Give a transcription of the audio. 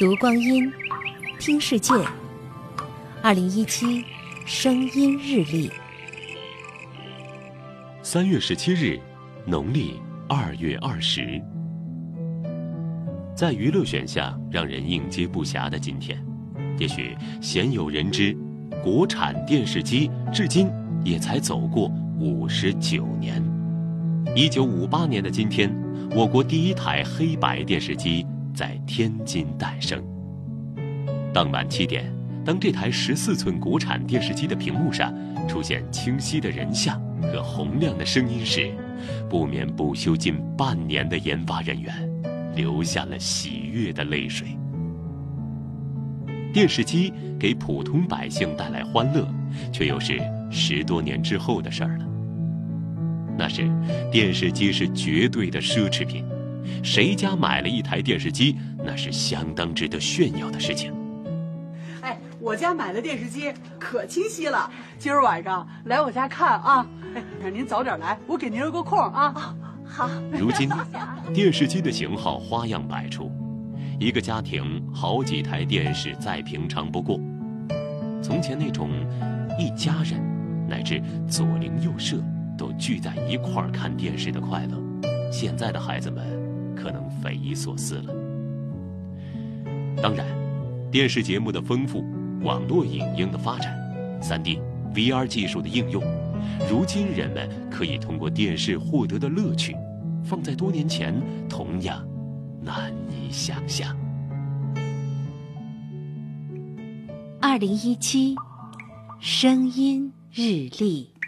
读光阴，听世界。二零一七声音日历，三月十七日，农历二月二十。在娱乐选项让人应接不暇的今天，也许鲜有人知，国产电视机至今也才走过五十九年。一九五八年的今天，我国第一台黑白电视机。在天津诞生。当晚七点，当这台十四寸国产电视机的屏幕上出现清晰的人像和洪亮的声音时，不眠不休近半年的研发人员流下了喜悦的泪水。电视机给普通百姓带来欢乐，却又是十多年之后的事儿了。那时，电视机是绝对的奢侈品。谁家买了一台电视机，那是相当值得炫耀的事情。哎，我家买的电视机可清晰了，今儿晚上来我家看啊！哎，让您早点来，我给您留个空啊。好。如今，电视机的型号花样百出，一个家庭好几台电视再平常不过。从前那种一家人乃至左邻右舍都聚在一块儿看电视的快乐，现在的孩子们。匪夷所思了。当然，电视节目的丰富、网络影音的发展、3D、VR 技术的应用，如今人们可以通过电视获得的乐趣，放在多年前同样难以想象。二零一七声音日历。